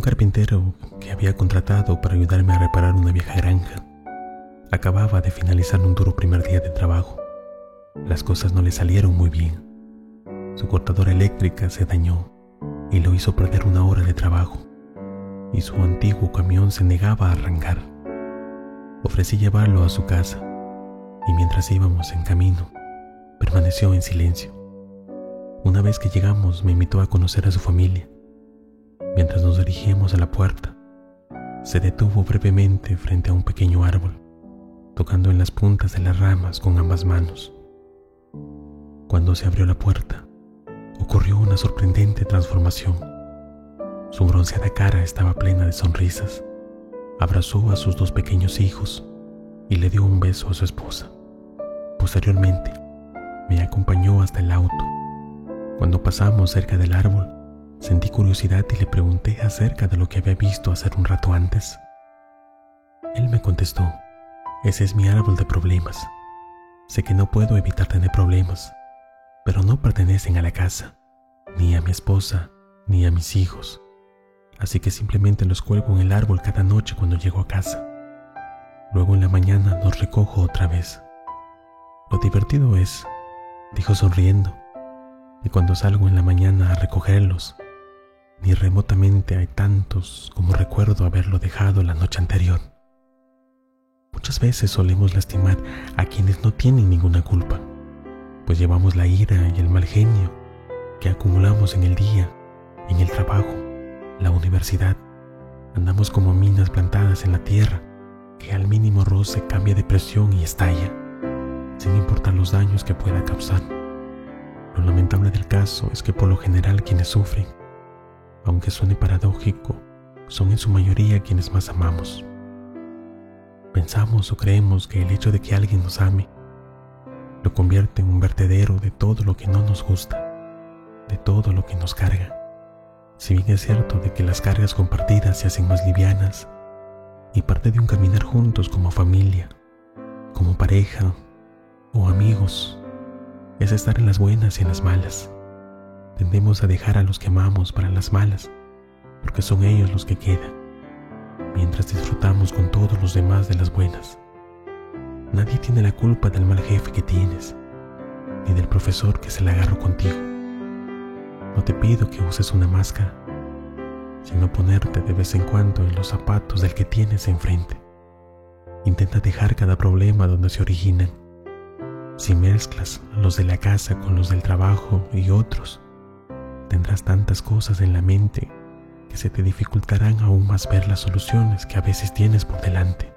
carpintero que había contratado para ayudarme a reparar una vieja granja acababa de finalizar un duro primer día de trabajo. Las cosas no le salieron muy bien. Su cortadora eléctrica se dañó y lo hizo perder una hora de trabajo, y su antiguo camión se negaba a arrancar. Ofrecí llevarlo a su casa, y mientras íbamos en camino, permaneció en silencio. Una vez que llegamos me invitó a conocer a su familia. Mientras nos dirigíamos a la puerta, se detuvo brevemente frente a un pequeño árbol tocando en las puntas de las ramas con ambas manos. Cuando se abrió la puerta, ocurrió una sorprendente transformación. Su bronceada cara estaba plena de sonrisas. Abrazó a sus dos pequeños hijos y le dio un beso a su esposa. Posteriormente, me acompañó hasta el auto. Cuando pasamos cerca del árbol, sentí curiosidad y le pregunté acerca de lo que había visto hacer un rato antes. Él me contestó ese es mi árbol de problemas. Sé que no puedo evitar tener problemas, pero no pertenecen a la casa, ni a mi esposa, ni a mis hijos. Así que simplemente los cuelgo en el árbol cada noche cuando llego a casa. Luego en la mañana los recojo otra vez. Lo divertido es, dijo sonriendo, que cuando salgo en la mañana a recogerlos, ni remotamente hay tantos como recuerdo haberlo dejado la noche anterior. Muchas veces solemos lastimar a quienes no tienen ninguna culpa, pues llevamos la ira y el mal genio que acumulamos en el día, en el trabajo, la universidad. Andamos como minas plantadas en la tierra que al mínimo roce cambia de presión y estalla, sin importar los daños que pueda causar. Lo lamentable del caso es que por lo general quienes sufren, aunque suene paradójico, son en su mayoría quienes más amamos. Pensamos o creemos que el hecho de que alguien nos ame lo convierte en un vertedero de todo lo que no nos gusta, de todo lo que nos carga. Si bien es cierto de que las cargas compartidas se hacen más livianas y parte de un caminar juntos como familia, como pareja o amigos, es estar en las buenas y en las malas. Tendemos a dejar a los que amamos para las malas, porque son ellos los que quedan mientras disfrutamos con todos los demás de las buenas. Nadie tiene la culpa del mal jefe que tienes, ni del profesor que se la agarró contigo. No te pido que uses una máscara, sino ponerte de vez en cuando en los zapatos del que tienes enfrente. Intenta dejar cada problema donde se originan. Si mezclas los de la casa con los del trabajo y otros, tendrás tantas cosas en la mente que se te dificultarán aún más ver las soluciones que a veces tienes por delante.